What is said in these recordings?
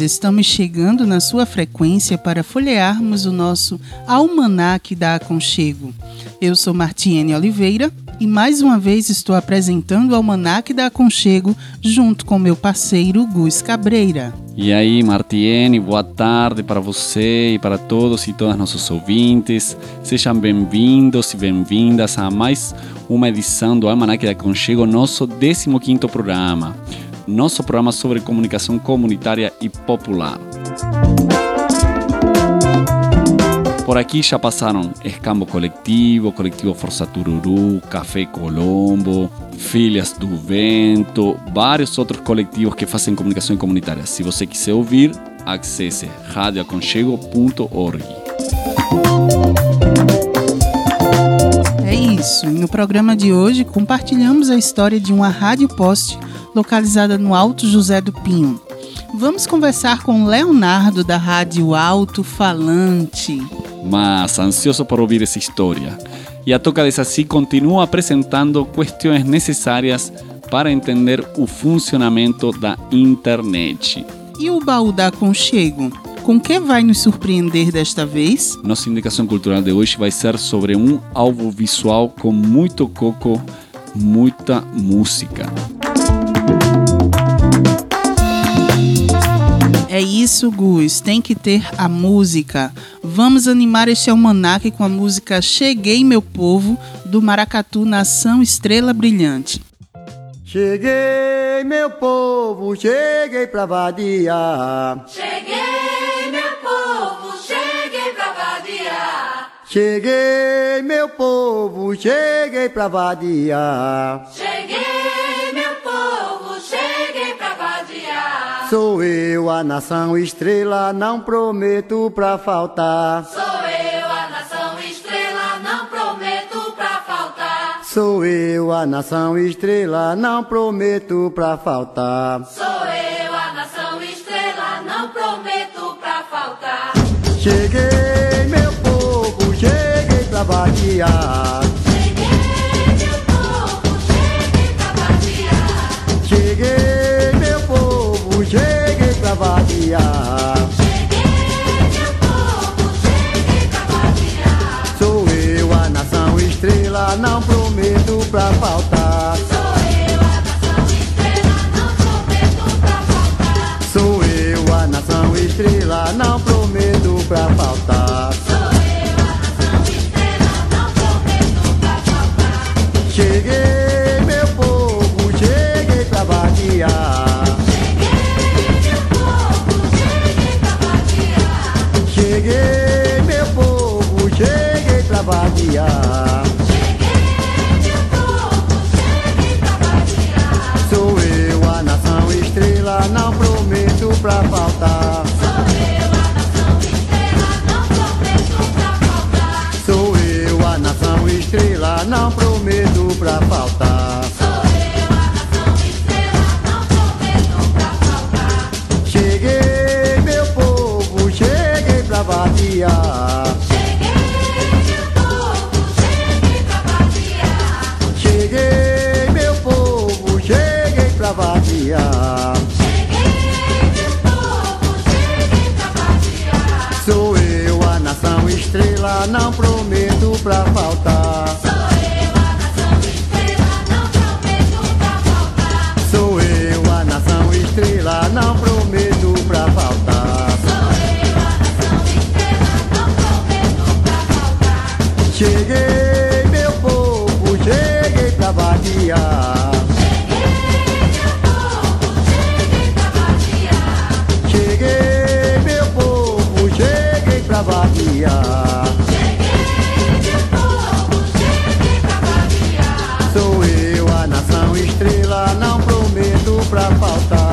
Estamos chegando na sua frequência para folhearmos o nosso Almanac da Aconchego. Eu sou Martiene Oliveira e mais uma vez estou apresentando o Almanac da Aconchego junto com meu parceiro Gus Cabreira. E aí, Martiene, boa tarde para você e para todos e todas nossos ouvintes. Sejam bem-vindos e bem-vindas a mais uma edição do Almanac da Aconchego, nosso 15º programa nosso programa sobre comunicação comunitária e popular. Por aqui já passaram Escambo Coletivo, Coletivo Força Tururu, Café Colombo, Filhas do Vento, vários outros coletivos que fazem comunicação comunitária. Se você quiser ouvir, acesse radioaconchego.org. isso, no programa de hoje compartilhamos a história de uma rádio poste localizada no Alto José do Pinho. Vamos conversar com Leonardo da Rádio Alto Falante. Mas ansioso por ouvir essa história. E a Toca Desassi continua apresentando questões necessárias para entender o funcionamento da internet. E o baú da Aconchego? Com que vai nos surpreender desta vez? Nossa indicação cultural de hoje vai ser sobre um alvo visual com muito coco, muita música. É isso, Gus. Tem que ter a música. Vamos animar este almanaque com a música Cheguei, meu povo, do Maracatu Nação Estrela Brilhante. Cheguei, meu povo, cheguei pra vadiar. Cheguei, Cheguei, meu povo, cheguei pra vadiar. Cheguei, meu povo, cheguei pra vadiar. Sou eu, a nação estrela, não prometo pra faltar. Sou eu, a nação estrela, não prometo pra faltar. Sou eu, a nação estrela, não prometo pra faltar. Sou eu, a nação estrela, não prometo pra faltar. Cheguei, vadiar. Cheguei, meu povo, cheguei pra vadiar. Cheguei, meu povo, cheguei pra vadiar. Sou eu, a nação estrela, não prometo pra faltar. Sou eu, a nação estrela, não prometo pra faltar.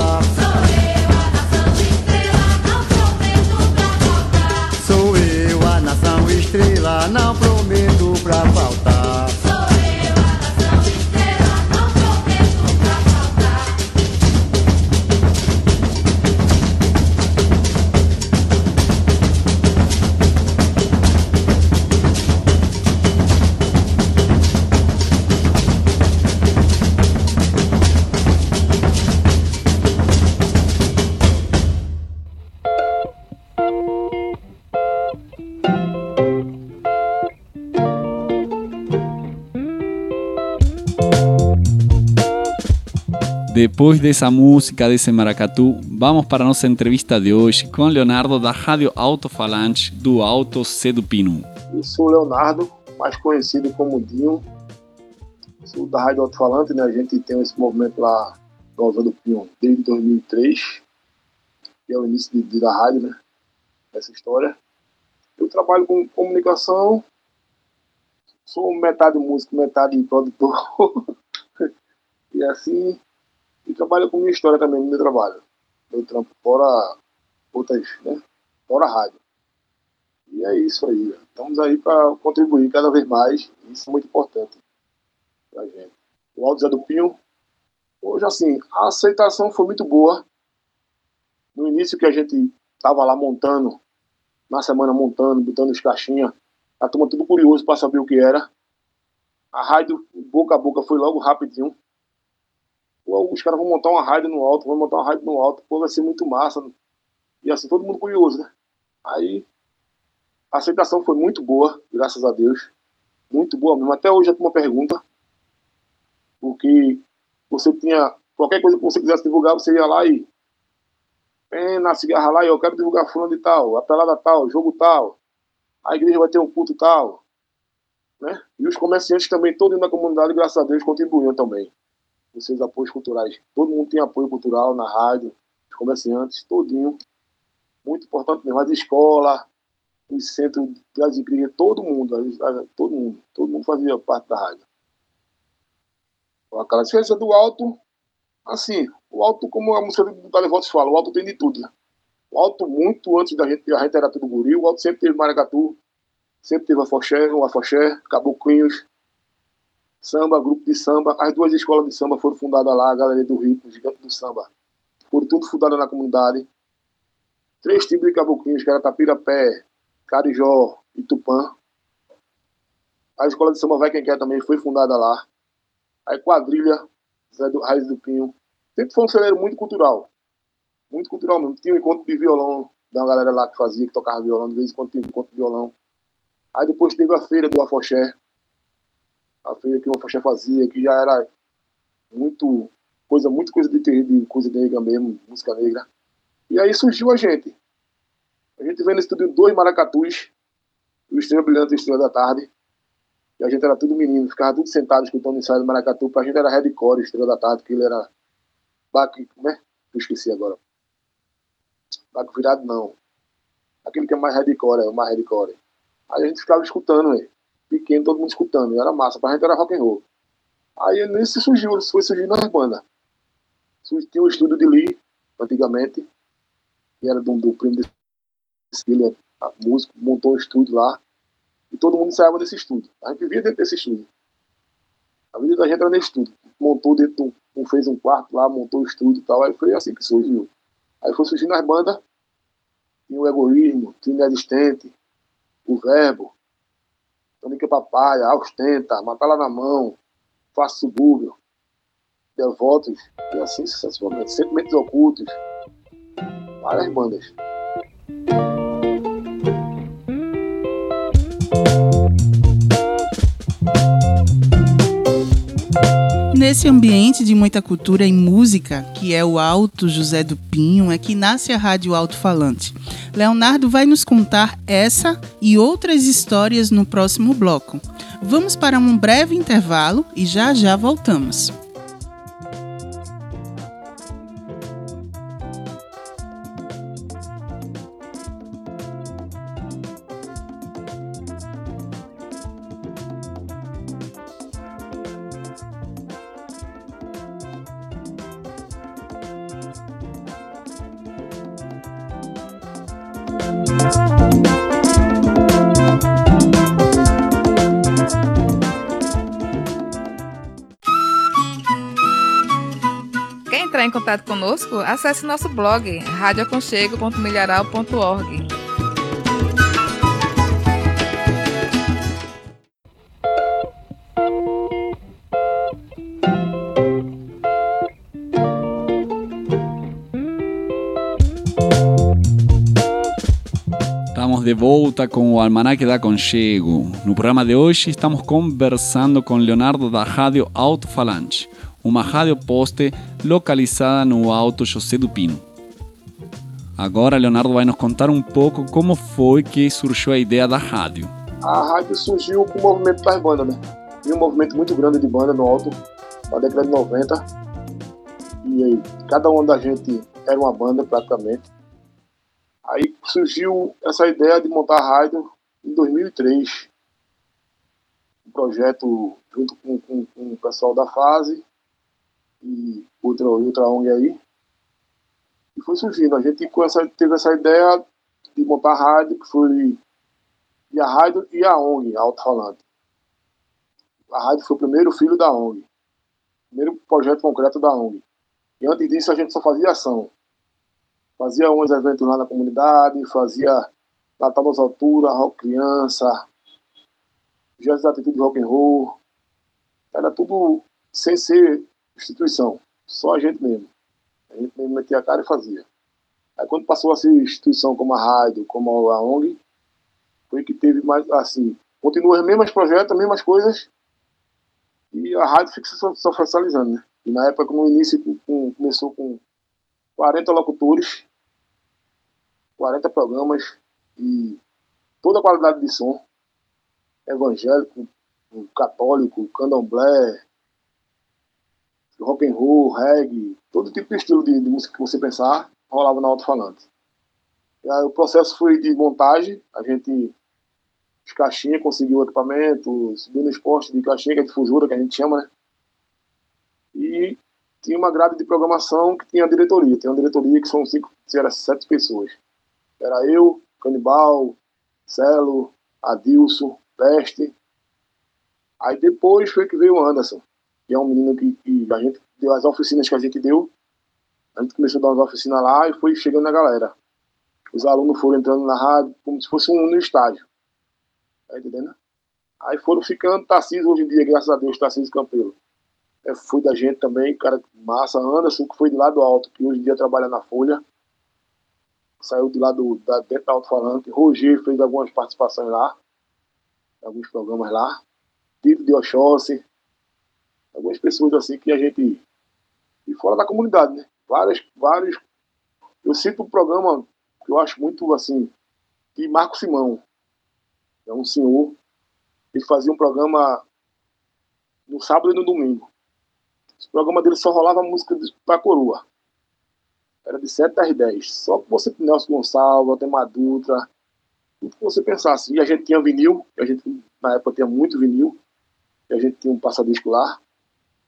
Depois dessa música, desse maracatu, vamos para a nossa entrevista de hoje com Leonardo da Rádio Alto-Falante do Alto C do Pino. Eu sou Leonardo, mais conhecido como Dinho. Sou da Rádio Alto Falante, né? A gente tem esse movimento lá do Pinho desde 2003, que é o início de, de- da rádio, né? Essa história. Eu trabalho com comunicação, sou metade músico, metade produtor. e assim, e trabalho com minha história também no meu trabalho. Meu trampo fora outras, né? Fora rádio. E é isso aí. Estamos aí para contribuir cada vez mais. Isso é muito importante para gente. O Alto Zé do Pinho, hoje assim, a aceitação foi muito boa. No início que a gente estava lá montando, na semana montando, botando os caixinhas, a turma tudo curioso para saber o que era. A rádio, boca a boca, foi logo rapidinho. Os caras vão montar uma rádio no alto, vão montar uma rádio no alto, pô, vai ser muito massa. E assim, todo mundo curioso, né? Aí a aceitação foi muito boa, graças a Deus. Muito boa mesmo. Até hoje a turma pergunta. Porque você tinha. Qualquer coisa que você quisesse divulgar, você ia lá e. Vem na cigarra lá e eu quero divulgar fulano de tal, a pelada tal, jogo tal. A igreja vai ter um culto tal. Né? E os comerciantes também, todos na comunidade, graças a Deus, contribuíam também. Esses apoios culturais. Todo mundo tem apoio cultural na rádio, os comerciantes, todinho. Muito importante mesmo. As escolas, os centros das igrejas, todo mundo, a- a- todo mundo, todo mundo fazia parte da rádio. Aquela diferença do alto, assim, o alto, como a música do Dalevotos fala, o alto tem de tudo, né? O alto, muito antes da gente, a gente era tudo guri, o alto sempre teve maracatu, sempre teve afoxé, o afoxé, caboclinhos, samba, grupo de samba. As duas escolas de samba foram fundadas lá, a Galeria do Rio, o Gigante do Samba. Foram tudo fundadas na comunidade. Três tipos de caboclinhos, que era Tapirapé, Carijó e Tupã. A escola de samba Vai Quem Quer também foi fundada lá. Aí quadrilha, Zé do Raiz do Pinho. Sempre foi um celeiro muito cultural. Muito cultural mesmo. Tinha um encontro de violão da galera lá que fazia, que tocava violão, de vez em quando tinha um encontro de violão. Aí depois teve a feira do Afoxé. A feira que o Afoxé fazia, que já era muito coisa, muito coisa de de coisa negra mesmo, música negra. E aí surgiu a gente. A gente veio no estúdio dois maracatus, o Estrela Brilhante e Estrela da Tarde. E a gente era tudo menino, ficava tudo sentado escutando o ensaio do maracatu. Pra gente era Redcore, Estrela da Tarde, que ele era. Baque, como é? Eu esqueci agora. Baque virado não. Aquele que é mais Redcore, é o mais Redcore. Aí a gente ficava escutando, né? Pequeno, todo mundo escutando. E era massa. Pra gente era rock and roll. Aí nisso surgiu, foi surgindo bandas. Surgiu- Tinha o estúdio de Lee, antigamente, que era do, do primo desse filho, a músico, montou um estúdio lá. E todo mundo ensaiava nesse estúdio. A gente vivia dentro desse estúdio. A vida da gente era nesse estúdio. Montou dentro, um, fez um quarto lá, montou o estúdio e tal. Aí foi assim que surgiu. Aí foi surgindo as bandas. Tinha o egoísmo, tinha o inexistente, o verbo, Tônica Papaya, Austenta, Matala na Mão, Faça Subúrbio, Devotos, e assim sucessivamente. Sentimentos Ocultos, várias bandas. Nesse ambiente de muita cultura e música, que é o Alto José do Pinho, é que nasce a Rádio Alto Falante. Leonardo vai nos contar essa e outras histórias no próximo bloco. Vamos para um breve intervalo e já já voltamos. Entrar em contato conosco? Acesse nosso blog radioaconchego.milharal.org. Estamos de volta com o Almanaque da Conchego. No programa de hoje estamos conversando com Leonardo da Rádio Alto Falante, uma rádio poste localizada no Alto José do Pino. Agora Leonardo vai nos contar um pouco como foi que surgiu a ideia da rádio. A rádio surgiu com o movimento das bandas, né? Tinha um movimento muito grande de banda no alto, na década de 90. E aí, cada uma da gente era uma banda praticamente. Aí surgiu essa ideia de montar a rádio em 2003. Um projeto junto com, com- com o pessoal da fase e outra, outra ONG aí. E foi surgindo. A gente essa, teve essa ideia de montar a rádio, que foi e a rádio e a ONG, Alto Falante. A rádio foi o primeiro filho da ONG, primeiro projeto concreto da ONG. E antes disso a gente só fazia ação. Fazia uns eventos lá na comunidade, fazia Natal das Alturas, Rock Criança, Gestos da Atitude Rock and Roll. Era tudo sem ser instituição, só a gente mesmo. A gente mesmo metia a cara e fazia. Aí quando passou a ser instituição como a rádio, como a ONG, foi que teve mais, assim, continua os mesmos projetos, as mesmas coisas, e a rádio fica se oficializando, né? E na época, no início, com- começou com 40 locutores, 40 programas, e toda a qualidade de som, evangélico, católico, candomblé, rock and roll, reggae, todo tipo de estilo de, de música que você pensar, rolava na alto-falante. O processo foi de montagem, a gente os caixinha, conseguiu o equipamento, esporte de caixinha, que é de fujura, que a gente chama, né? E tinha uma grade de programação que tinha a diretoria. Tem uma diretoria que são cinco, era sete pessoas. Era eu, Canibal, Celo, Adilson, Peste. Aí depois foi que veio o Anderson, que é um menino que, que a gente deu as oficinas que a gente deu. A gente começou a dar umas oficinas lá e foi chegando na galera. Os alunos foram entrando na rádio como se fosse um no estágio. Tá entendendo? Aí foram ficando Tarcísio hoje em dia, graças a Deus, Tarcísio Campelo. É, foi da gente também, cara massa, Anderson, que foi de lá do alto, que hoje em dia trabalha na Folha. Saiu de lá do, da, dentro da alto-falante. Roger fez algumas participações lá, alguns programas lá. Tito de Oxóssi. Algumas pessoas assim que a gente. E fora da comunidade, né? Várias, vários. Eu cito um programa que eu acho muito assim, de Marco Simão é um senhor, ele fazia um programa no sábado e no domingo. Esse programa dele só rolava música da coroa. Era de 7 às 10. Só que você tem Nelson Gonçalves, tem Madutra, tudo que você pensasse. E a gente tinha vinil, a gente na época tinha muito vinil, e a gente tinha um passadisco lá.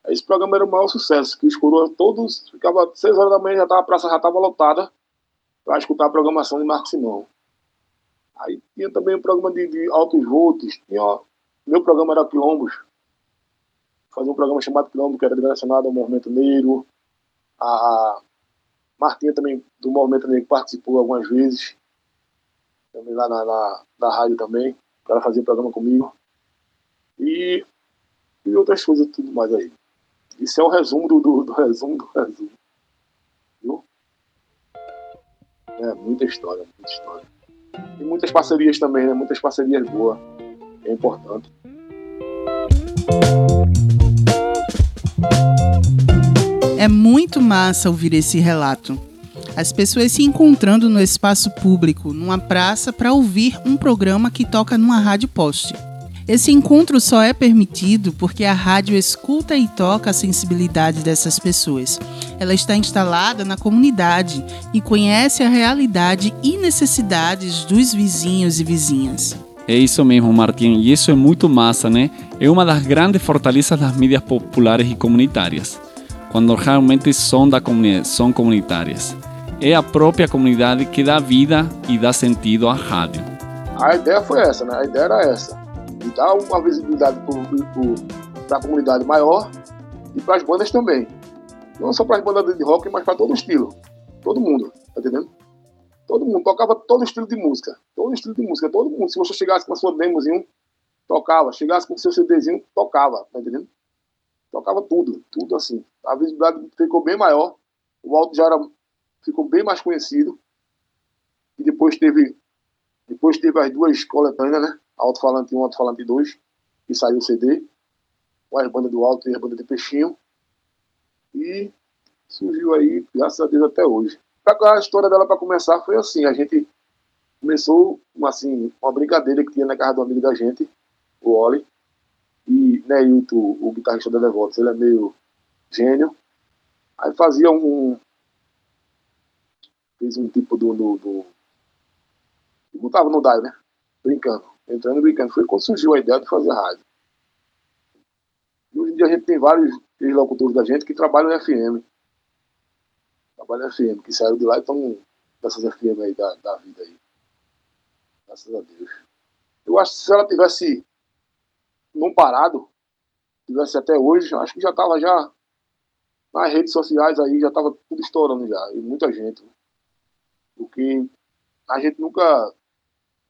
Esse programa era o maior sucesso, que os coroas todos, ficava 6 horas da manhã, já tava, a praça já estava lotada para escutar a programação de Marco Simão. Aí tinha também um programa de, de altos volts. Tinha, ó, meu programa era Quilombos. Fazia um programa chamado Quilombo, que era direcionado ao movimento negro. A, Martinha também, do movimento negro, participou algumas vezes. Também lá na, na, na rádio também. Ela fazia programa comigo. E, e outras coisas, tudo mais aí. Isso é o resumo do, do, do resumo do resumo. Viu? É, muita história, muita história. E muitas parcerias também, né? Muitas parcerias boas. É importante. É muito massa ouvir esse relato. As pessoas se encontrando no espaço público, numa praça, para ouvir um programa que toca numa rádio poste. Esse encontro só é permitido porque a rádio escuta e toca a sensibilidade dessas pessoas. Ela está instalada na comunidade e conhece a realidade e necessidades dos vizinhos e vizinhas. É isso mesmo, Martim, e isso é muito massa, né? É uma das grandes fortalezas das mídias populares e comunitárias, quando realmente são, da comuni são comunitárias. é a própria comunidade que dá vida e dá sentido à rádio. A ideia foi essa, né? A ideia era essa. De dar uma visibilidade para a comunidade maior e para as bandas também. Não só para as bandas de rock, mas para todo estilo. Todo mundo, tá entendendo? Todo mundo tocava todo estilo de música. Todo estilo de música, todo mundo. Se você chegasse com a sua demozinho, tocava. Chegasse com o seu CDzinho, tocava, tá entendendo? Tocava tudo, tudo assim. A visibilidade ficou bem maior. O alto já era, ficou bem mais conhecido. E depois teve, depois teve as duas coletâneas, né? Alto-falante 1, Alto-falante 2, que saiu o CD. Com as bandas do Alto e as bandas de Peixinho. E surgiu aí, graças a Deus, até hoje. A história dela, para começar, foi assim: a gente começou uma, assim, uma brincadeira que tinha na casa do amigo da gente, o Oli. E Neilton, o guitarrista da Devotos, ele é meio gênio. Aí fazia um. Fez um tipo do. do, do botava no dive, né? Brincando. Entrando e brincando. Foi quando surgiu a ideia de fazer rádio. E hoje em dia a gente tem vários ex-locutores da gente que trabalham no FM. Trabalham no FM, que saíram de lá e estão nessas FM aí da, da vida aí. Graças a Deus. Eu acho que se ela tivesse não parado, tivesse até hoje, acho que já estava já nas redes sociais aí, já estava tudo estourando já, e muita gente. né? Porque a gente nunca.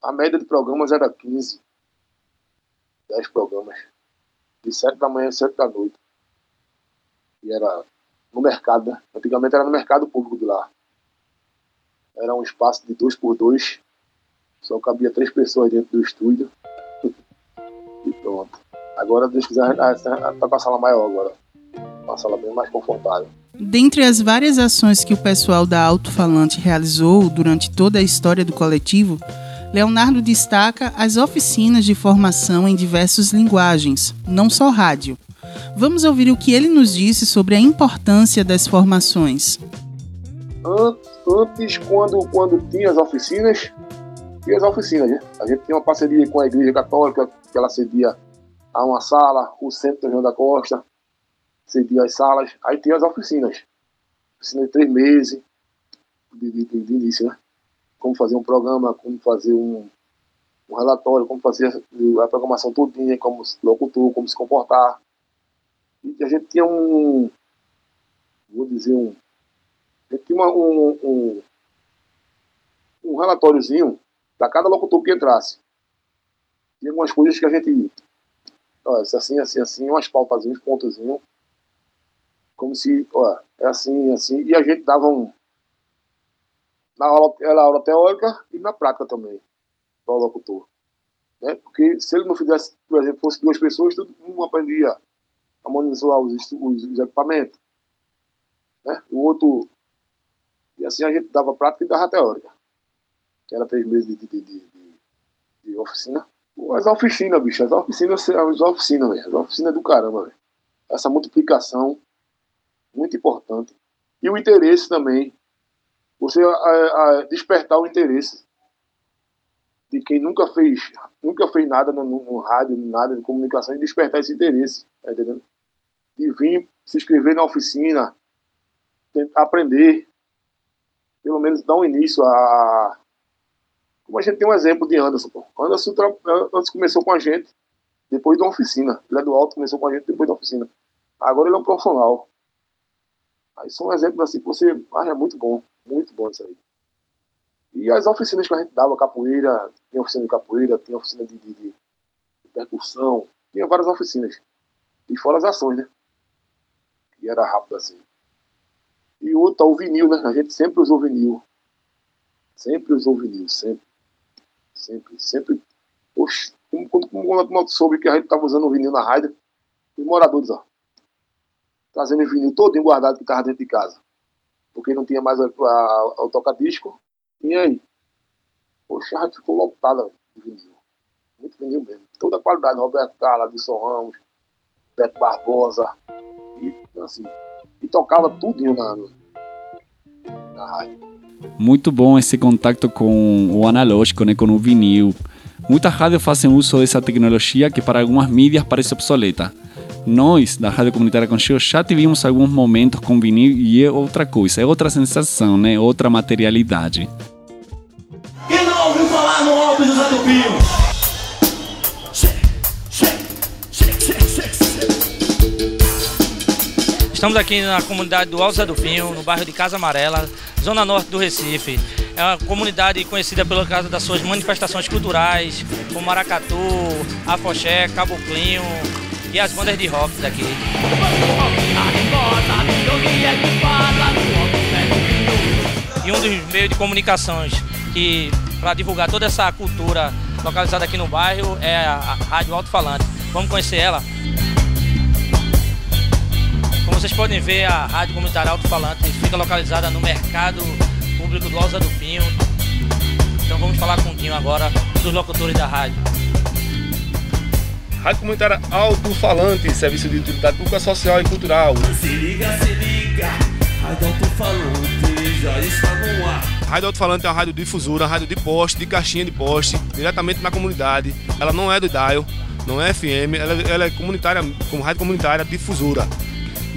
A média de programas era 15, 10 programas. De 7 da manhã a 7 da noite. E era no mercado, né? Antigamente era no mercado público de lá. Era um espaço de dois por dois. Só cabia três pessoas dentro do estúdio. e pronto. Agora, Deus quiser, tá com a sala maior agora. Uma sala bem mais confortável. Dentre as várias ações que o pessoal da Alto Falante realizou durante toda a história do coletivo, Leonardo destaca as oficinas de formação em diversas linguagens, não só rádio. Vamos ouvir o que ele nos disse sobre a importância das formações. An- Antes, quando, quando tinha as oficinas, tinha as oficinas, né? A gente tinha uma parceria com a Igreja Católica, que ela cedia a uma sala, o Centro João da Costa, cedia as salas, aí tinha as oficinas. Oficina de três meses, de, de- de início, né? Como fazer um programa, como fazer um, um relatório, como fazer a programação todinha, como se locutor, como se comportar. E a gente tinha um, vou dizer um, a gente tinha uma- um, um, um relatóriozinho para cada locutor que entrasse. Tinha algumas coisas que a gente. Ó, assim, assim, assim, umas pautazinhas, uns. Como se, ó, é assim, assim. E a gente dava um. Na aula, era aula teórica e na prática também, para o locutor. Né? Porque se ele não fizesse, por exemplo, fosse duas pessoas, todo mundo aprendia a monitorar os, os, os equipamentos. Né? O outro e assim a gente dava prática e dava teórica. Que era três meses de, de, de, de, oficina. As oficinas, bicho, as oficinas, as oficinas. As oficinas do caramba, velho. Essa multiplicação, muito importante. E o interesse também. Você a, a, despertar o interesse de quem nunca fez, nunca fez nada no, no, rádio, nada de comunicação, e despertar esse interesse, tá entendendo? De vir se inscrever na oficina, aprender, pelo menos dar um início a. Como a gente tem um exemplo de Anderson. Pô. Anderson, tra- Anderson começou com a gente depois da oficina. Ele é do alto, começou com a gente depois da oficina. Agora ele é um profissional. Aí são exemplos assim que você. Ah, é muito bom. Muito bom isso aí. E as oficinas que a gente dava, capoeira, tinha oficina de capoeira, tinha oficina de, de, de- percussão, tinha várias oficinas. E fora as ações, né? E era rápido assim. E outra, o vinil, né? A gente sempre usou vinil. Sempre usou vinil, sempre. Sempre, sempre. Oxe, como, como a turma soube que a gente estava usando o vinil na rádio, os moradores, ó. Trazendo o vinil todinho guardado que estava dentro de casa. Porque não tinha mais a- a- o toca-disco. E aí? Poxa, a ficou lotada de vinil. Muito vinil mesmo. Toda a qualidade. Roberto Carla, Wilson Ramos, Beto Barbosa. E assim. E tocava tudinho na, na rádio. Muito bom esse contato com o analógico, né, com o vinil. Muitas rádios fazem uso dessa tecnologia que para algumas mídias parece obsoleta. Nós da Rádio Comunitária Conchego já tivemos alguns momentos com vinil e é outra coisa, é outra sensação, né? Outra materialidade. Quem não ouviu falar no Alves do Pio? Estamos aqui na comunidade do Zé do Pinho, no bairro de Casa Amarela, zona norte do Recife. É uma comunidade conhecida pela casa das suas manifestações culturais, como Maracatu, Afoxé, Caboclinho e as bandas de rock daqui. E um dos meios de comunicações que para divulgar toda essa cultura localizada aqui no bairro é a Rádio Alto Falante. Vamos conhecer ela? Como vocês podem ver, a Rádio Comunitária Alto Falante fica localizada no mercado público do Alza do Pinho. Então vamos falar com o Dinho agora, dos locutores da rádio. Rádio Comunitária Alto Falante, serviço de utilidade pública, social e cultural. Se liga, se liga, Rádio Alto Falante já está no ar. Rádio Alto Falante é uma rádio difusora, uma rádio de poste, de caixinha de poste, diretamente na comunidade. Ela não é do dial, não é FM, ela, ela é comunitária, como rádio comunitária, difusora.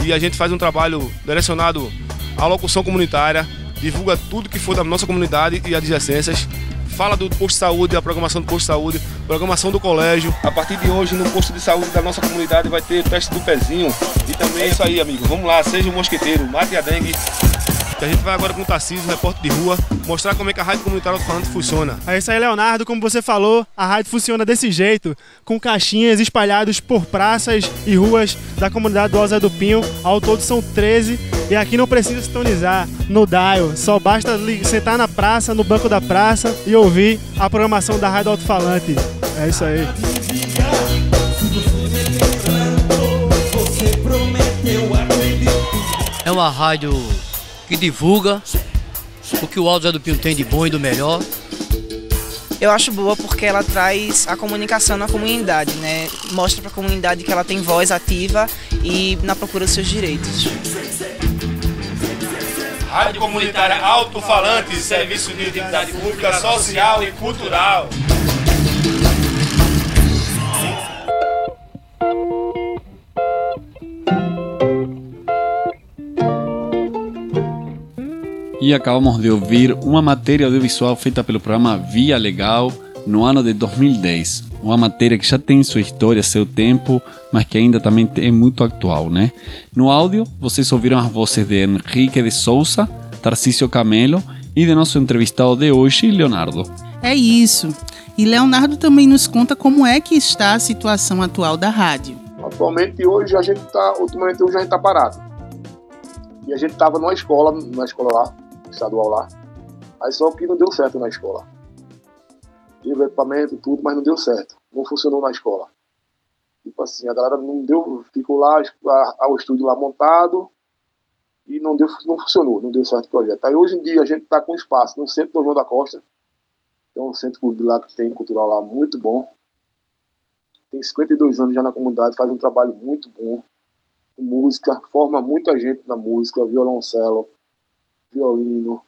E a gente faz um trabalho direcionado à locução comunitária, divulga tudo que for da nossa comunidade e adjacências. Fala do posto de saúde, a programação do posto de saúde, programação do colégio. A partir de hoje, no posto de saúde da nossa comunidade, vai ter teste do pezinho. E também é isso aí, amigo. Vamos lá, seja um mosqueteiro, mate a dengue. A gente vai agora com o Tarcísio, repórter de rua, mostrar como é que a rádio comunitária Alto Falante funciona. É isso aí, Leonardo. Como você falou, a rádio funciona desse jeito, com caixinhas espalhadas por praças e ruas da comunidade do Alza do Pinho. Ao todo são 13. E aqui não precisa sintonizar no dial, só basta sentar na praça, no banco da praça e ouvir a programação da Rádio Alto Falante. É isso aí. É uma rádio que divulga o que o Alto Zé do Pinho tem de bom e do melhor. Eu acho boa porque ela traz a comunicação na comunidade, né? Mostra para a comunidade que ela tem voz ativa e na procura dos seus direitos. Rádio Comunitária Alto Falante, serviço de utilidade pública, social e cultural. E acabamos de ouvir uma matéria audiovisual feita pelo programa Via Legal no ano de 2010. Uma matéria que já tem sua história, seu tempo, mas que ainda também é muito atual, né? No áudio, vocês ouviram as vozes de Henrique de Souza, Tarcísio Camelo e de nosso entrevistado de hoje, Leonardo. É isso. E Leonardo também nos conta como é que está a situação atual da rádio. Atualmente hoje a gente tá, ultimamente hoje a gente tá parado. E a gente tava numa escola, numa escola lá, estadual lá. Aí só que não deu certo na escola. Tive equipamento, tudo, mas não deu certo. Não funcionou na escola. Tipo assim, a galera não deu, ficou lá, o estúdio lá montado e não deu, não funcionou, não deu certo o projeto. Aí hoje em dia a gente tá com espaço no centro do João da Costa. Tem um centro lá que tem cultural lá muito bom tem 52 anos já na comunidade, faz um trabalho muito bom música, forma muita gente na música, violoncelo, violino,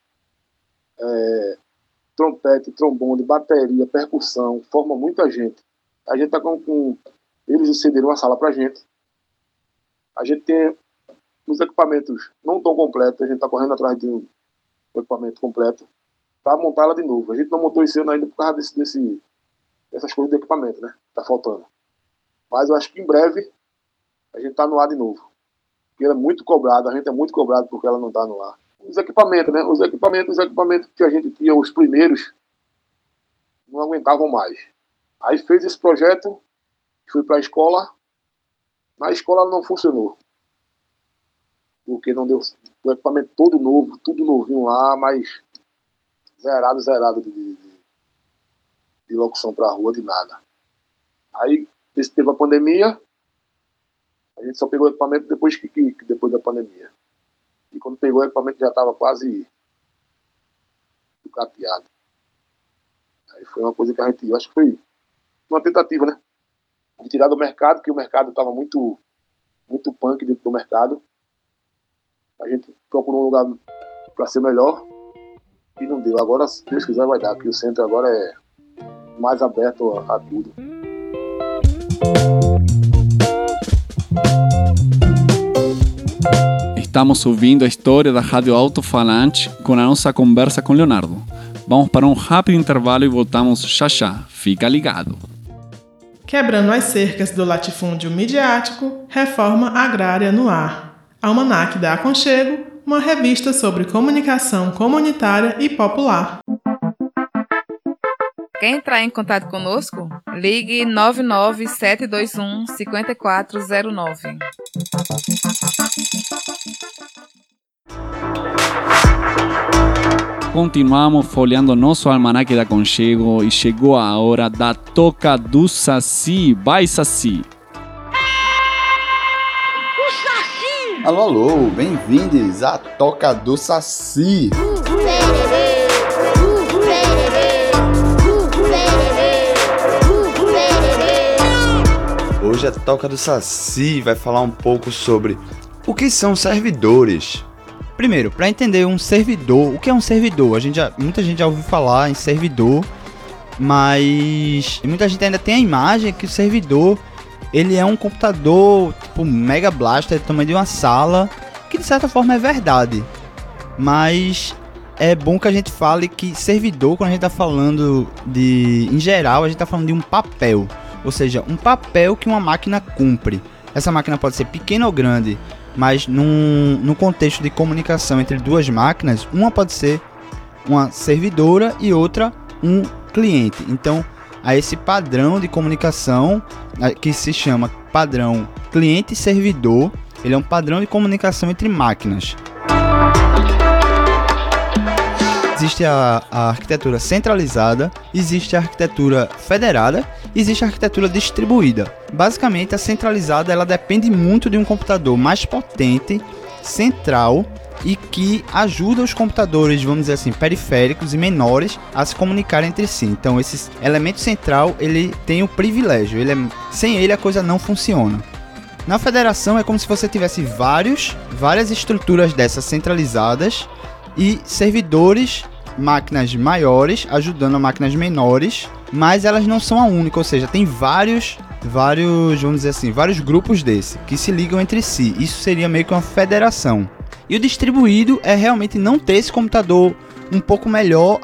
é, trompete, trombone, bateria, percussão, forma muita gente. A gente tá com, com eles cederam uma sala pra gente. A gente tem os equipamentos não tão completos, a gente tá correndo atrás de um equipamento completo para montar ela de novo. A gente não montou esse ano ainda por causa desse, desse essas coisas de equipamento, né? Tá faltando. Mas eu acho que em breve a gente tá no ar de novo. Porque ela é muito cobrada, a gente é muito cobrado porque ela não tá no ar. Os equipamentos, né? Os equipamentos, os equipamentos que a gente tinha, os primeiros, não aguentavam mais. Aí fez esse projeto, fui para a escola. Na escola não funcionou. Porque não deu o equipamento todo novo, tudo novinho lá, mas zerado, zerado de, de, de locução para rua, de nada. Aí teve a pandemia, a gente só pegou o equipamento depois que que depois da pandemia. E quando pegou o equipamento já estava quase cateado. Aí foi uma coisa que a gente, acho que foi uma tentativa, né? De tirar do mercado, que o mercado estava muito, muito punk dentro do mercado. A gente procurou um lugar para ser melhor e não deu. Agora, se Deus quiser, vai dar, porque o centro agora é mais aberto a, a tudo. Estamos ouvindo a história da Rádio Alto-Falante com a nossa conversa com Leonardo. Vamos para um rápido intervalo e voltamos já já. Fica ligado. Quebrando as cercas do latifúndio midiático, reforma agrária no ar. Almanac da Aconchego, uma revista sobre comunicação comunitária e popular. Quer entrar em contato conosco? Ligue 99721 5409. Continuamos folheando nosso almanaque da Conchego e chegou a hora da toca do Saci. Vai, Saci! Alô, alô, bem-vindos à Toca do Saci. Hoje a Toca do Saci vai falar um pouco sobre o que são servidores. Primeiro, para entender um servidor, o que é um servidor? A gente já, muita gente já ouviu falar em servidor, mas muita gente ainda tem a imagem que o servidor ele é um computador tipo Mega Blaster do tamanho de uma sala, que de certa forma é verdade. Mas é bom que a gente fale que servidor, quando a gente tá falando de. Em geral, a gente tá falando de um papel. Ou seja, um papel que uma máquina cumpre. Essa máquina pode ser pequena ou grande, mas num, no contexto de comunicação entre duas máquinas, uma pode ser uma servidora e outra um cliente. Então, a esse padrão de comunicação eh, que se chama padrão cliente-servidor, ele é um padrão de comunicação entre máquinas. Existe a, a arquitetura centralizada, existe a arquitetura federada, existe a arquitetura distribuída. Basicamente, a centralizada ela depende muito de um computador mais potente, central e que ajuda os computadores, vamos dizer assim, periféricos e menores a se comunicarem entre si. Então, esse elemento central ele tem o privilégio. Ele é, sem ele a coisa não funciona. Na federação é como se você tivesse vários, várias estruturas dessas centralizadas e servidores, máquinas maiores ajudando máquinas menores, mas elas não são a única, ou seja, tem vários, vários, vamos dizer assim, vários grupos desse que se ligam entre si. Isso seria meio que uma federação. E o distribuído é realmente não ter esse computador um pouco melhor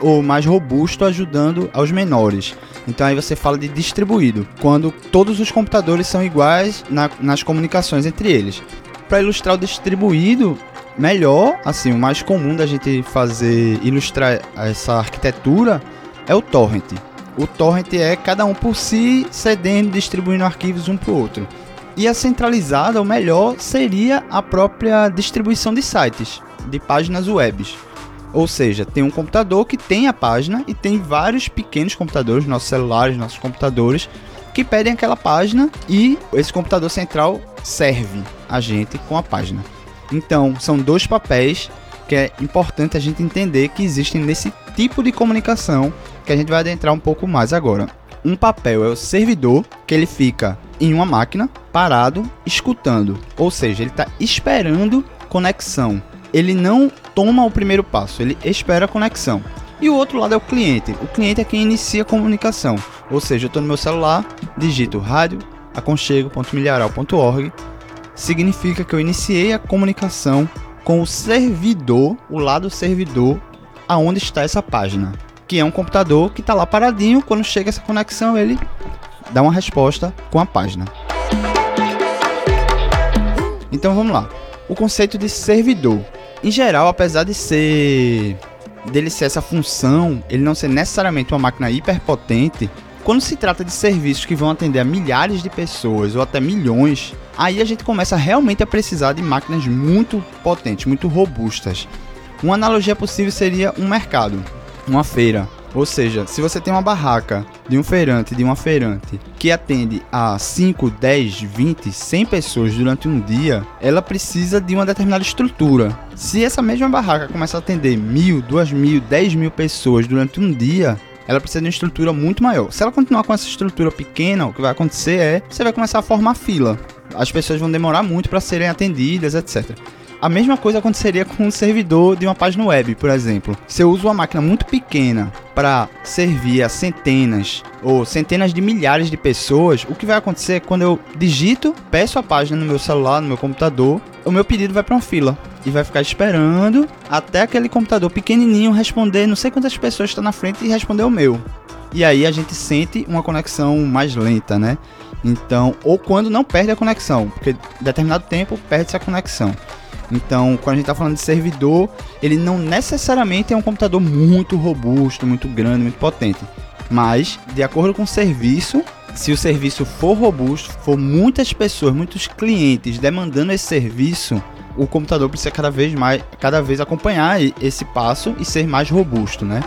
ou mais robusto ajudando aos menores. Então aí você fala de distribuído, quando todos os computadores são iguais na, nas comunicações entre eles. Para ilustrar o distribuído, melhor, assim, o mais comum da gente fazer ilustrar essa arquitetura é o torrent. O torrent é cada um por si, cedendo, distribuindo arquivos um para o outro. E a centralizada, o melhor seria a própria distribuição de sites, de páginas webs. Ou seja, tem um computador que tem a página e tem vários pequenos computadores, nossos celulares, nossos computadores, que pedem aquela página e esse computador central serve a gente com a página. Então, são dois papéis que é importante a gente entender que existem nesse tipo de comunicação que a gente vai adentrar um pouco mais agora. Um papel é o servidor, que ele fica em uma máquina, parado, escutando. Ou seja, ele está esperando conexão. Ele não toma o primeiro passo, ele espera a conexão. E o outro lado é o cliente. O cliente é quem inicia a comunicação. Ou seja, eu estou no meu celular, digito rádio aconchego.milharal.org. Significa que eu iniciei a comunicação com o servidor, o lado servidor, aonde está essa página. Que é um computador que está lá paradinho. Quando chega essa conexão, ele dá uma resposta com a página. Então vamos lá. O conceito de servidor. Em geral, apesar de ser dele ser essa função, ele não ser necessariamente uma máquina hiperpotente, quando se trata de serviços que vão atender a milhares de pessoas ou até milhões, aí a gente começa realmente a precisar de máquinas muito potentes, muito robustas. Uma analogia possível seria um mercado, uma feira. Ou seja, se você tem uma barraca de um feirante, de uma feirante, que atende a 5, 10, 20, 100 pessoas durante um dia, ela precisa de uma determinada estrutura. Se essa mesma barraca começar a atender mil, duas mil, dez mil pessoas durante um dia, ela precisa de uma estrutura muito maior. Se ela continuar com essa estrutura pequena, o que vai acontecer é você vai começar a formar fila. As pessoas vão demorar muito para serem atendidas, etc. a mesma coisa aconteceria com um servidor de uma página web, por exemplo. Se eu uso uma máquina muito pequena para servir a centenas ou centenas de milhares de pessoas, o que vai acontecer é quando eu digito, peço a página no meu celular, no meu computador, o meu pedido vai para uma fila e vai ficar esperando até aquele computador pequenininho responder, não sei quantas pessoas estão na frente e responder o meu. E aí a gente sente uma conexão mais lenta, né? Então, ou quando não perde a conexão, porque determinado tempo perde-se a conexão. Então, quando a gente está falando de servidor, ele não necessariamente é um computador muito robusto, muito grande, muito potente. Mas, de acordo com o serviço, se o serviço for robusto, for muitas pessoas, muitos clientes demandando esse serviço, o computador precisa cada vez mais, cada vez acompanhar esse passo e ser mais robusto, né?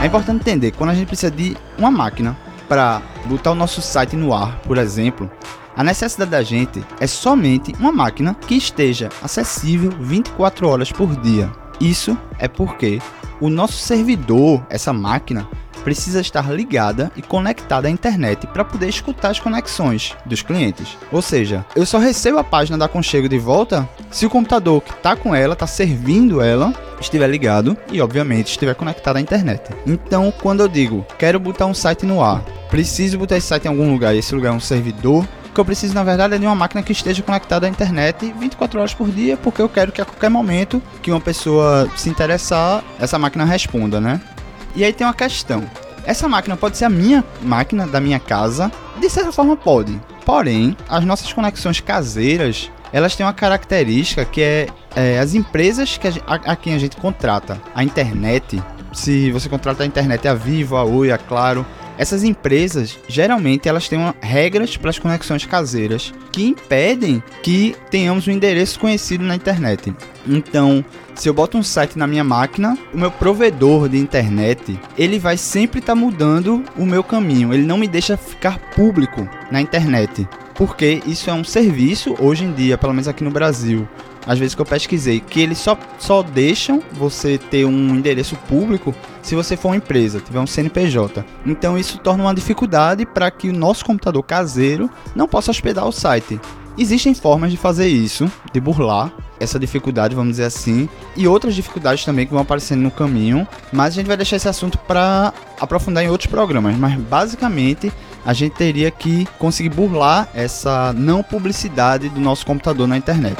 É importante entender quando a gente precisa de uma máquina para botar o nosso site no ar, por exemplo, a necessidade da gente é somente uma máquina que esteja acessível 24 horas por dia. Isso é porque o nosso servidor, essa máquina, precisa estar ligada e conectada à internet para poder escutar as conexões dos clientes. Ou seja, eu só recebo a página da Conchego de volta se o computador que está com ela, está servindo ela, estiver ligado e, obviamente, estiver conectado à internet. Então, quando eu digo quero botar um site no ar, preciso botar esse site em algum lugar e esse lugar é um servidor, que eu preciso, na verdade, é de uma máquina que esteja conectada à internet 24 horas por dia, porque eu quero que a qualquer momento que uma pessoa se interessar, essa máquina responda, né? E aí tem uma questão. Essa máquina pode ser a minha máquina da minha casa? De certa forma pode. Porém, as nossas conexões caseiras, elas têm uma característica que é, é as empresas que a, a, a quem a gente contrata a internet. Se você contrata a internet a Vivo, a Oi, a Claro, essas empresas, geralmente, elas têm uma, regras para as conexões caseiras que impedem que tenhamos um endereço conhecido na internet. Então, se eu boto um site na minha máquina, o meu provedor de internet, ele vai sempre estar tá mudando o meu caminho. Ele não me deixa ficar público na internet. Porque isso é um serviço, hoje em dia, pelo menos aqui no Brasil, às vezes que eu pesquisei, que eles só, só deixam você ter um endereço público se você for uma empresa, tiver um CNPJ. Então isso torna uma dificuldade para que o nosso computador caseiro não possa hospedar o site. Existem formas de fazer isso, de burlar essa dificuldade, vamos dizer assim, e outras dificuldades também que vão aparecendo no caminho, mas a gente vai deixar esse assunto para aprofundar em outros programas, mas basicamente a gente teria que conseguir burlar essa não publicidade do nosso computador na internet.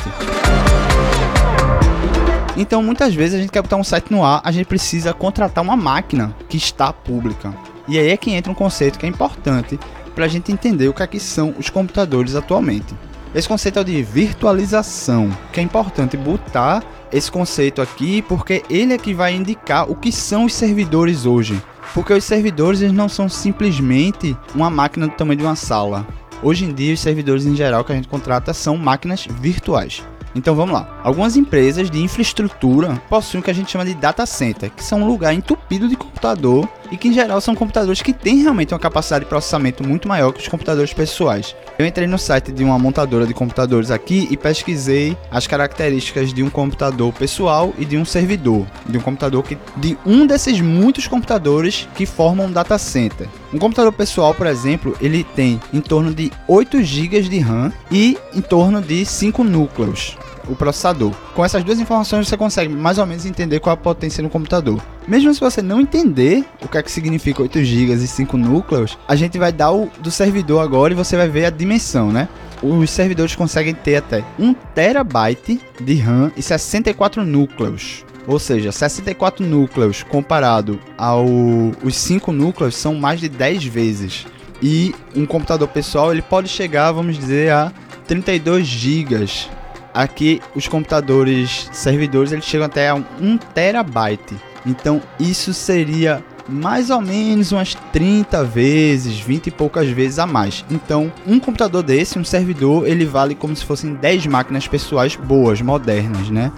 Então, muitas vezes a gente quer botar um site no ar, a gente precisa contratar uma máquina que está pública. E aí é que entra um conceito que é importante para a gente entender o que, é que são os computadores atualmente. Esse conceito é o de virtualização, que é importante botar esse conceito aqui porque ele é que vai indicar o que são os servidores hoje. Porque os servidores eles não são simplesmente uma máquina do tamanho de uma sala. Hoje em dia, os servidores em geral que a gente contrata são máquinas virtuais. Então vamos lá. Algumas empresas de infraestrutura possuem o que a gente chama de data center, que são um lugar entupido de computador e que em geral são computadores que têm realmente uma capacidade de processamento muito maior que os computadores pessoais. Eu entrei no site de uma montadora de computadores aqui e pesquisei as características de um computador pessoal e de um servidor, de um computador que de um desses muitos computadores que formam um data center. Um computador pessoal, por exemplo, ele tem em torno de 8 GB de RAM e em torno de 5 núcleos o processador. Com essas duas informações você consegue mais ou menos entender qual a potência no computador. Mesmo se você não entender o que é que significa 8 GB e 5 núcleos, a gente vai dar o do servidor agora e você vai ver a dimensão, né? Os servidores conseguem ter até 1 terabyte de RAM e 64 núcleos. Ou seja, 64 núcleos comparado aos 5 núcleos são mais de 10 vezes. E um computador pessoal ele pode chegar, vamos dizer, a 32 gigas Aqui os computadores servidores eles chegam até a 1 terabyte. Então isso seria mais ou menos umas 30 vezes, 20 e poucas vezes a mais. Então, um computador desse, um servidor, ele vale como se fossem 10 máquinas pessoais boas, modernas, né?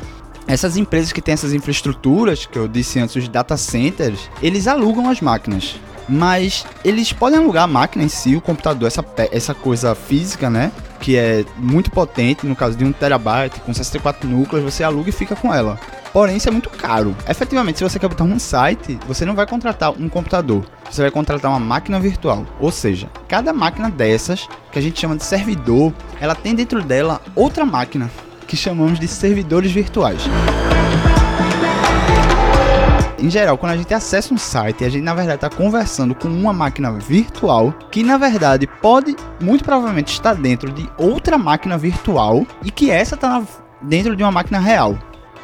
Essas empresas que têm essas infraestruturas, que eu disse antes, os data centers, eles alugam as máquinas. Mas eles podem alugar a máquina em si, o computador, essa, essa coisa física, né? Que é muito potente, no caso de 1 terabyte, com 64 núcleos, você aluga e fica com ela. Porém, isso é muito caro. Efetivamente, se você quer botar um site, você não vai contratar um computador. Você vai contratar uma máquina virtual. Ou seja, cada máquina dessas, que a gente chama de servidor, ela tem dentro dela outra máquina que chamamos de servidores virtuais. Em geral, quando a gente acessa um site, a gente na verdade está conversando com uma máquina virtual que na verdade pode, muito provavelmente, estar dentro de outra máquina virtual e que essa está dentro de uma máquina real.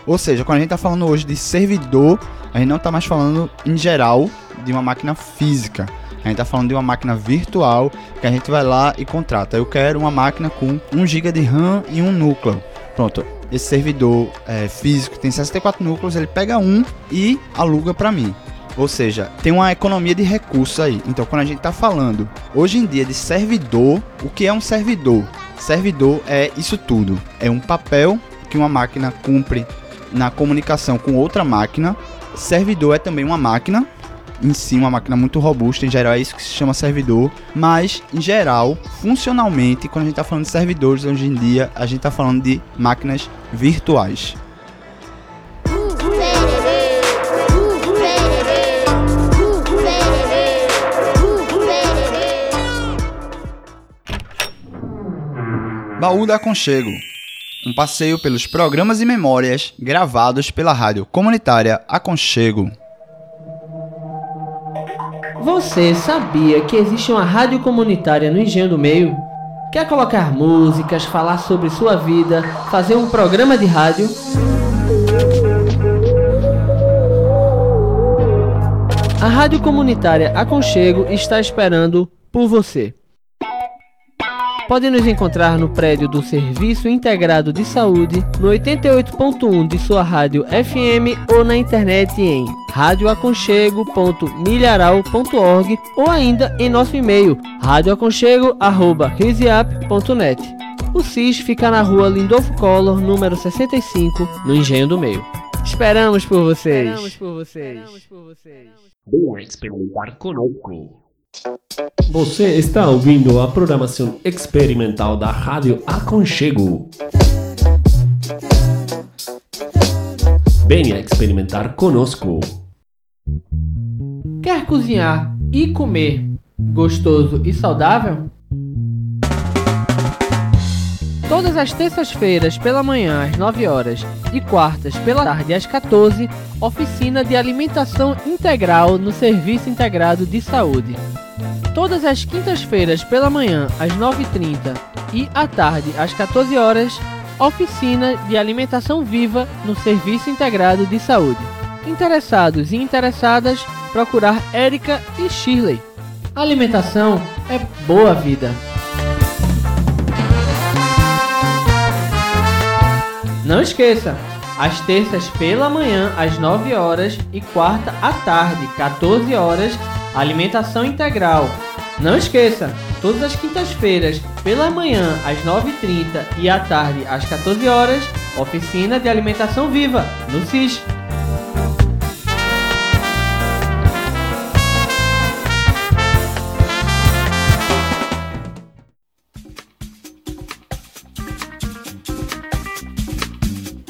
Ou seja, quando a gente está falando hoje de servidor, a gente não está mais falando em geral de uma máquina física. A gente está falando de uma máquina virtual que a gente vai lá e contrata. Eu quero uma máquina com 1 GB de RAM e um núcleo. Pronto, esse servidor é, físico tem 64 núcleos, ele pega um e aluga para mim. Ou seja, tem uma economia de recursos aí. Então, quando a gente está falando hoje em dia de servidor, o que é um servidor? Servidor é isso tudo. É um papel que uma máquina cumpre na comunicação com outra máquina. Servidor é também uma máquina em si, uma máquina muito robusta. Em geral, é isso que se chama servidor. Mas, em geral, funcionalmente, quando a gente está falando de servidores hoje em dia, a gente está falando de máquinas virtuais. Baú da Aconchego. Um passeio pelos programas e memórias gravados pela rádio comunitária Aconchego. Você sabia que existe uma rádio comunitária no Engenho do Meio? Quer colocar músicas, falar sobre sua vida, fazer um programa de rádio? A Rádio Comunitária Aconchego está esperando por você. Pode nos encontrar no prédio do Serviço Integrado de Saúde, no 88.1 de sua rádio FM ou na internet em radioaconchego.milharal.org ou ainda em nosso e-mail radioaconchego.risiap.net. O CIS fica na rua Lindolfo Collor, número 65, no Engenho do Meio. Esperamos por vocês. Esperamos por vocês. Vem experimentar conosco. Você está ouvindo a programação experimental da Rádio Aconchego. Venha experimentar conosco. Quer cozinhar e comer gostoso e saudável? Todas as terças-feiras pela manhã às 9 horas e quartas pela tarde às 14, oficina de alimentação integral no Serviço Integrado de Saúde. Todas as quintas-feiras pela manhã às 9h30 e à tarde às 14 horas, oficina de alimentação viva no Serviço Integrado de Saúde. Interessados e interessadas, procurar Érica e Shirley. Alimentação é boa vida. Não esqueça, às terças pela manhã às 9 horas e quarta à tarde, 14 horas, alimentação integral. Não esqueça, todas as quintas-feiras pela manhã às 9h30 e à tarde às 14 horas, oficina de alimentação viva no CIS.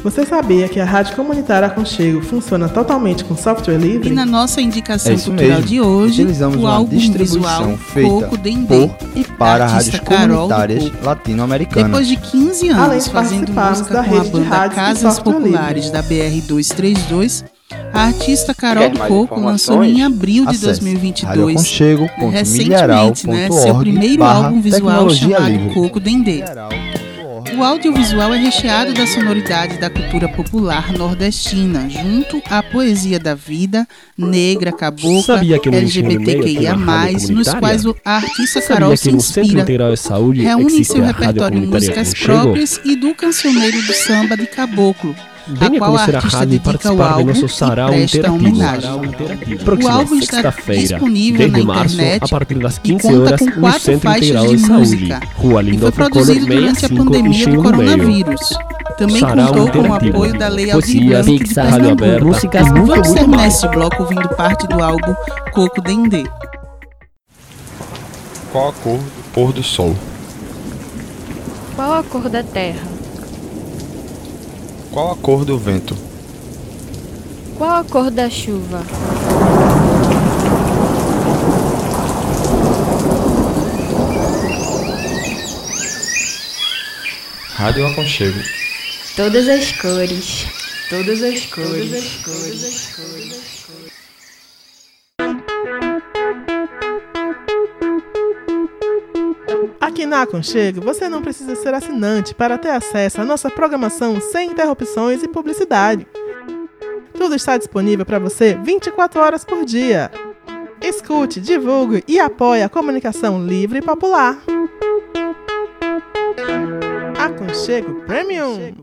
Você sabia que a Rádio Comunitária Aconchego funciona totalmente com software livre? E na nossa indicação É cultural mesmo. de hoje, Utilizamos o uma álbum distribuição visual feita Coco Dendê, por e para rádios artista Carol do comunitárias Coco. latino-americanas. Depois de 15 Além anos de fazendo música da com a banda Casas Populares livre. da BR-232, a artista Carol do Coco lançou em abril de Acesse 2022, radioaconchego.milharal.org recentemente, né, seu primeiro álbum visual chamado livre. Coco Dendê. O audiovisual é recheado da sonoridade da cultura popular nordestina, junto à poesia da vida, negra, cabocla, LGBTQIA+, nos quais o artista Carol se inspira, reúne em seu repertório músicas próprias e do cancioneiro do samba de caboclo, a qual a conhecer a artista rádio e dedica o participar do álbum nosso e sarau presta interativo. homenagem. O Próxima álbum está sexta-feira, disponível 10 na de março, internet a partir das e 15 conta horas, com no quatro Centro faixas Integral de música Rua e foi produzido durante a 65, pandemia do coronavírus. Também Sarau contou com o apoio da Lei Poesia, Aldir Blanc de Pernambuco. músicas, muito, Vamos muito terminar mais. este bloco ouvindo parte do álbum Coco Dendê. Qual a cor do pôr do sol? Qual a cor da terra? Qual a cor do vento? Qual a cor da chuva? Rádio Aconchego. Todas as cores. Todas as cores. Todas as cores. Aqui na Aconchego, você não precisa ser assinante para ter acesso à nossa programação sem interrupções e publicidade. Tudo está disponível para você 24 horas por dia. Escute, divulgue e apoie a comunicação livre e popular. Aconchego Premium.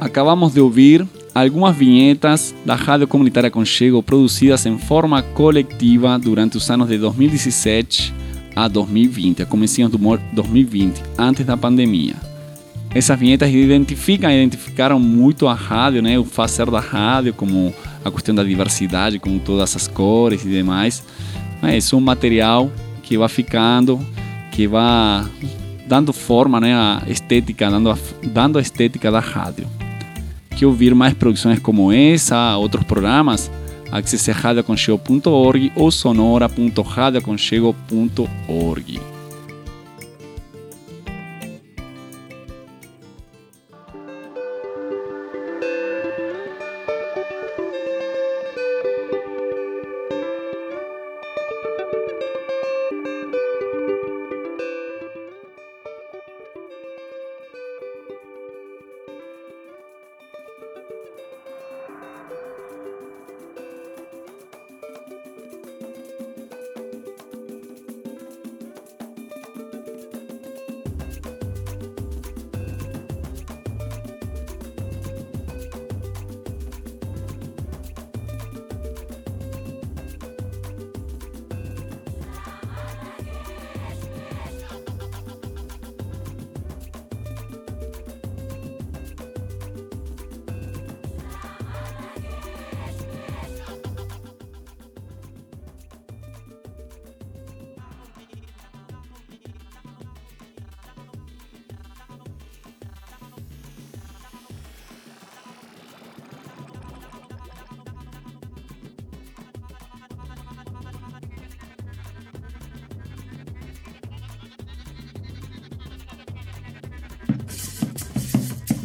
Acabamos de ouvir algumas vinhetas da Rádio Comunitária Conchego produzidas em forma coletiva durante os anos de 2017 a 2020, a comecinhos do mo- 2020, antes da pandemia. Essas vinhetas identificam, identificaram muito a rádio, né, o fazer da rádio, como a questão da diversidade, com todas as cores e demais. Mas é um material que vai ficando, que vai dando forma, né, a estética, dando a, dando a estética da rádio. Quer ouvir mais produções como essa, outros programas? Acesse radioaconchego.org ou sonora.radioaconchego.org.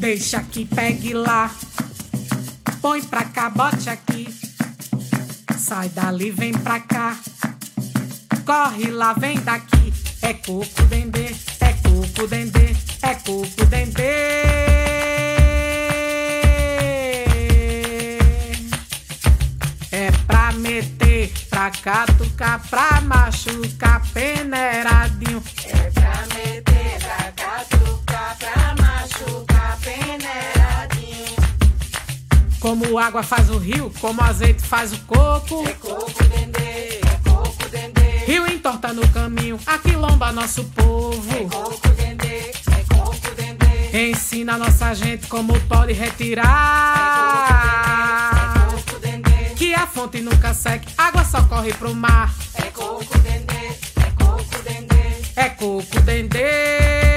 Deixa que pegue lá. Põe pra cá, bote aqui. Sai dali, vem pra cá. Corre lá, vem daqui. É coco dendê, é coco dendê, é coco dendê. É pra meter, pra catucar, pra machucar, Como água faz o rio, como azeite faz o coco. É coco dendê, é coco dendê. Rio entorta no caminho, aquilomba nosso povo. É coco dendê, é coco dendê. Ensina a nossa gente como pode retirar. Que a fonte nunca seque, água só corre pro mar. É coco dendê, é coco dendê. É coco dendê.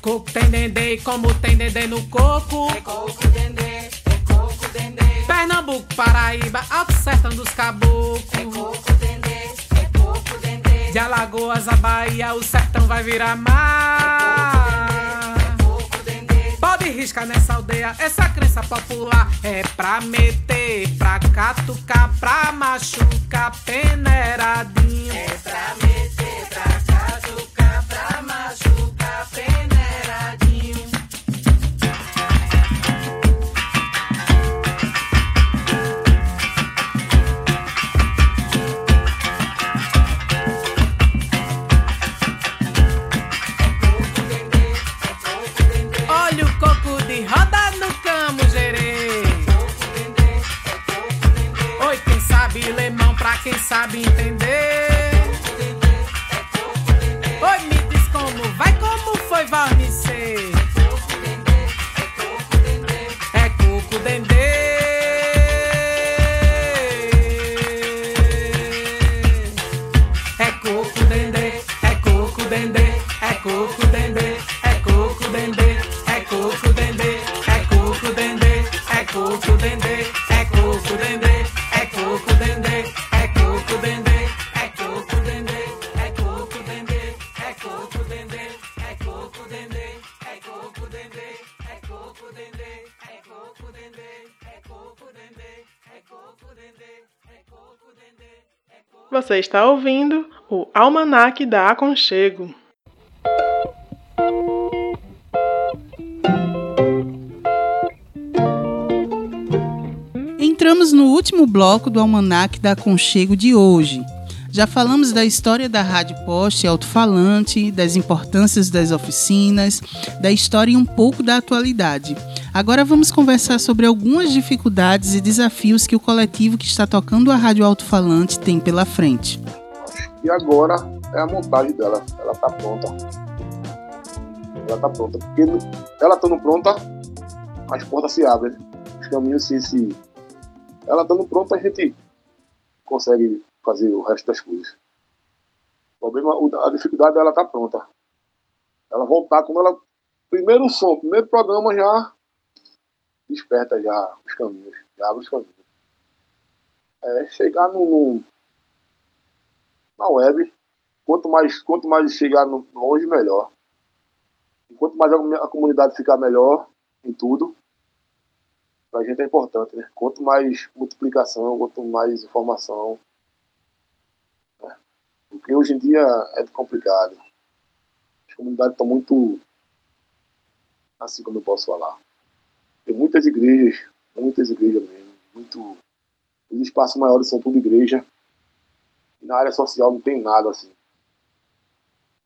Coco tem dendê, como tem dendê no coco. É coco dendê, é coco dendê. Pernambuco, Paraíba, Alto Sertão dos Caboclos. É coco dendê, é coco dendê. De Alagoas a Bahia, o sertão vai virar mar. É coco dendê, Pode riscar nessa aldeia, essa crença popular é pra meter, pra catucar, pra machucar, peneiradinho. É pra meter, pra está ouvindo o Almanaque da Aconchego. Entramos no último bloco do Almanaque da Aconchego de hoje. Já falamos da história da rádio poste alto-falante, das importâncias das oficinas, da história e um pouco da atualidade. Agora vamos conversar sobre algumas dificuldades e desafios que o coletivo que está tocando a rádio alto-falante tem pela frente. E agora é a montagem dela. Ela tá pronta. Ela tá pronta. Porque ela estando pronta, as portas se abrem. Os caminhos se. se... Ela estando pronta, a gente consegue fazer o resto das coisas. O problema, a dificuldade dela tá pronta. Ela voltar, quando ela. Primeiro som, primeiro programa já desperta já os caminhos, já abre os caminhos. É, chegar no, no- na web, quanto mais, quanto mais chegar no, longe, melhor. E quanto mais a, a comunidade ficar melhor em tudo, pra gente é importante, né? Quanto mais multiplicação, quanto mais informação. Porque hoje em dia é complicado. As comunidades estão muito. Assim como eu posso falar. Tem muitas igrejas, muitas igrejas mesmo. Muito, os espaços maiores são tudo igreja. E na área social não tem nada assim.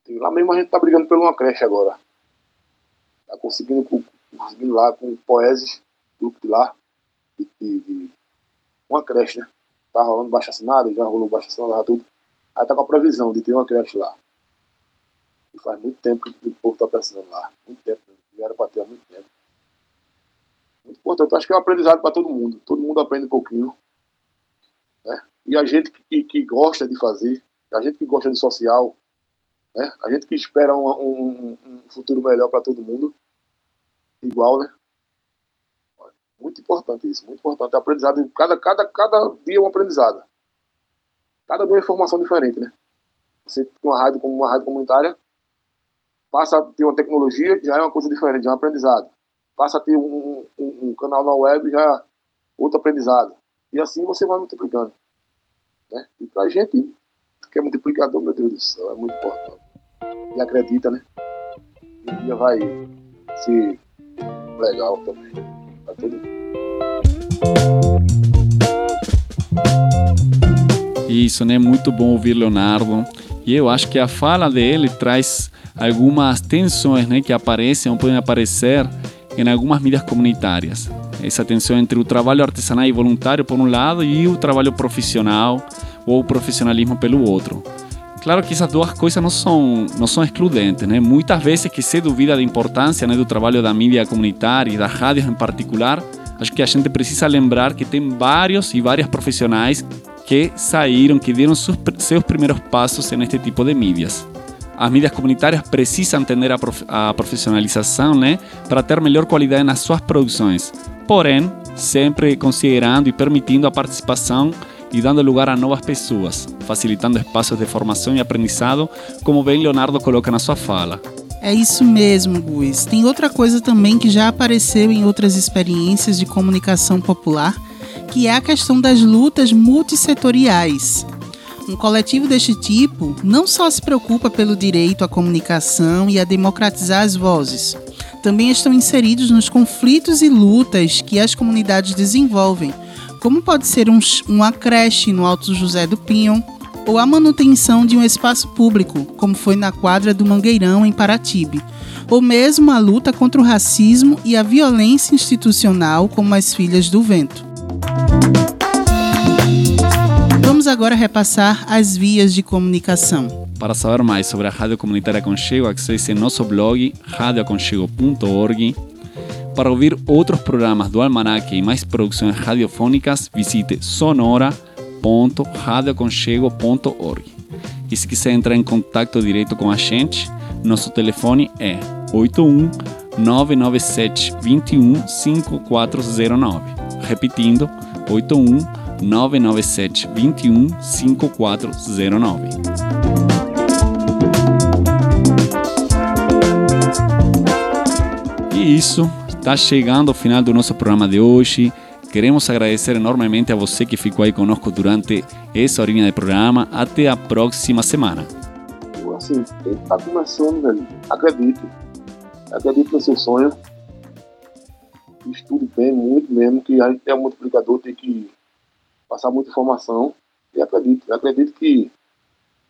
Tem- lá mesmo a gente tá brigando por uma creche agora. Tá conseguindo, conseguindo lá com o Poeses, grupo de lá, de, de- uma creche, né? Tá rolando baixa assinada, já rolou baixa assinada, tudo. Aí tá com a previsão de ter uma creche lá. E faz muito tempo que o povo tá precisando lá. Muito tempo. Já era pra ter há muito tempo. Muito importante. Acho que é um aprendizado para todo mundo. Todo mundo aprende um pouquinho. Né? E a gente que, que gosta de fazer, a gente que gosta de social, né? a gente que espera um, um- um futuro melhor para todo mundo, igual, né? Muito importante isso, muito importante. Aprendizado, cada, cada, cada dia é um aprendizado. Cada é uma informação diferente, né? Você tem uma rádio como uma rádio comunitária, passa a ter uma tecnologia, já é uma coisa diferente, já é um aprendizado. Passa a ter um, um- um canal na web, já é outro aprendizado. E assim você vai multiplicando. Né? E pra gente, que é multiplicador, meu Deus do céu, é muito importante. E acredita, né? Um dia vai ser legal também. Pra todo mundo. Isso, né? Muito bom ouvir Leonardo. E eu acho que a fala dele traz algumas tensões né, que aparecem ou podem aparecer em algumas mídias comunitárias. Essa tensão entre o trabalho artesanal e voluntário, por um lado, e o trabalho profissional ou o profissionalismo pelo outro. Claro que essas duas coisas não são, não são excludentes. Né? Muitas vezes que se duvida da importância né, do trabalho da mídia comunitária e das rádios em particular, acho que a gente precisa lembrar que tem vários e várias profissionais que saíram, que deram seus, primeiros passos neste tipo de mídias. As mídias comunitárias precisam entender a, prof, a profissionalização né, para ter melhor qualidade nas suas produções, porém, sempre considerando e permitindo a participação e dando lugar a novas pessoas, facilitando espaços de formação e aprendizado, como bem Leonardo coloca na sua fala. É isso mesmo, Guiz. Tem outra coisa também que já apareceu em outras experiências de comunicação popular, que é a questão das lutas multissetoriais. Um coletivo deste tipo não só se preocupa pelo direito à comunicação e a democratizar as vozes, também estão inseridos nos conflitos e lutas que as comunidades desenvolvem, como pode ser um, uma creche no Alto José do Pinhão, ou a manutenção de um espaço público, como foi na quadra do Mangueirão, em Paratibe, ou mesmo a luta contra o racismo e a violência institucional, como as Filhas do Vento. Vamos agora repassar as vias de comunicação. Para saber mais sobre a Rádio Comunitária Aconchego, acesse nosso blog radioaconchego.org. Para ouvir outros programas do Almanac e mais produções radiofônicas, visite sonora.radioaconchego.org. E se quiser entrar em contato direto com a gente, nosso telefone é 81 997 21 5409. Repetindo, 81 997 21 5409. E isso, Tá chegando ao final do nosso programa de hoje. Queremos agradecer enormemente a você que ficou aí conosco durante essa horinha de programa. Até a próxima semana. Assim, ele tá começando, velho. Acredite. Acredite no seu sonho. Estude bem, muito mesmo, que a gente é um multiplicador, tem que passar muita informação. E acredite, acredite que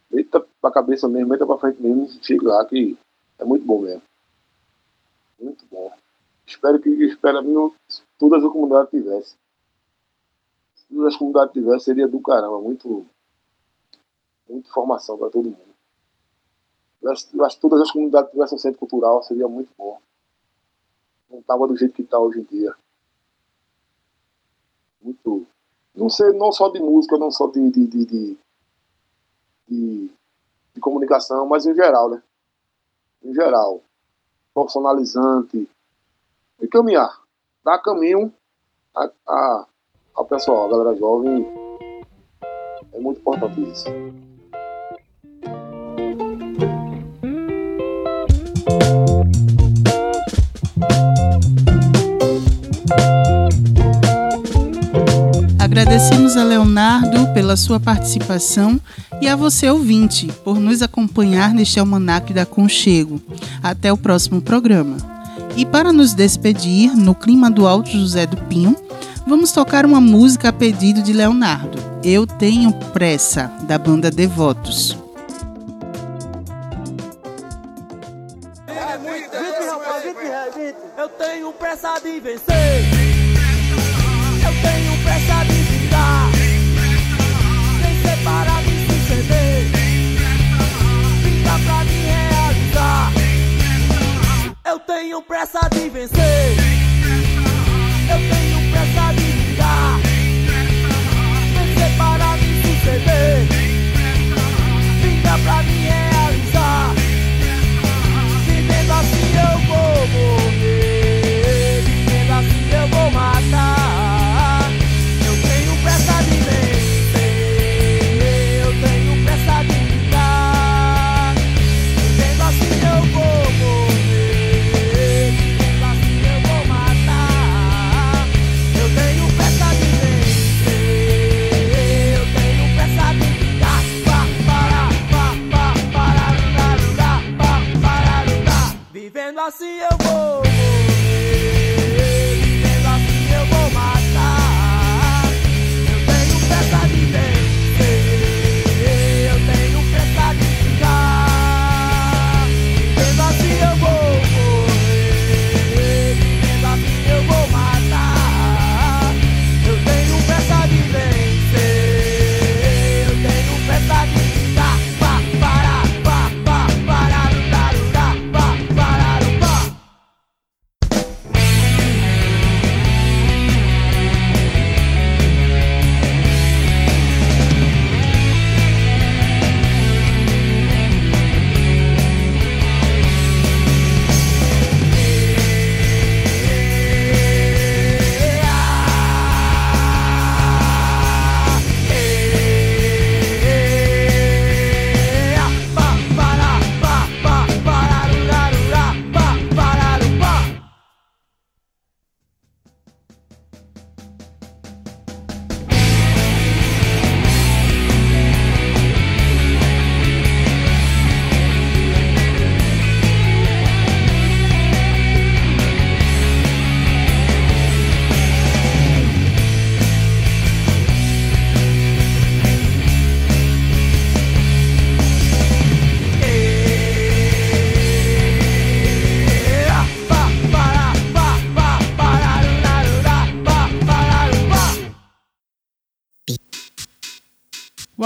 deita pra cabeça mesmo, deita pra frente mesmo, chegue lá, que é muito bom mesmo. Muito bom. Espero que espero mesmo todas as comunidades tivessem. Se todas as comunidades tivessem, seria do caramba, muito, muita informação para todo mundo. Eu acho, eu acho que todas as comunidades tivessem um centro cultural, seria muito bom. Não estava do jeito que está hoje em dia. Muito. Não sei, não só de música, não só de, de, de, de, de- comunicação, mas em geral, né? Em geral. Profissionalizante. E caminhar. Dar caminho a, a, ao pessoal, a galera jovem. É muito importante isso. Agradecemos a Leonardo pela sua participação e a você, ouvinte, por nos acompanhar neste Almanac da Conchego. Até o próximo programa. E para nos despedir, no clima do Alto José do Pinho, vamos tocar uma música a pedido de Leonardo. Eu Tenho Pressa, da banda Devotos. Eu tenho pressa de vencer. Eu tenho pressa de vencer.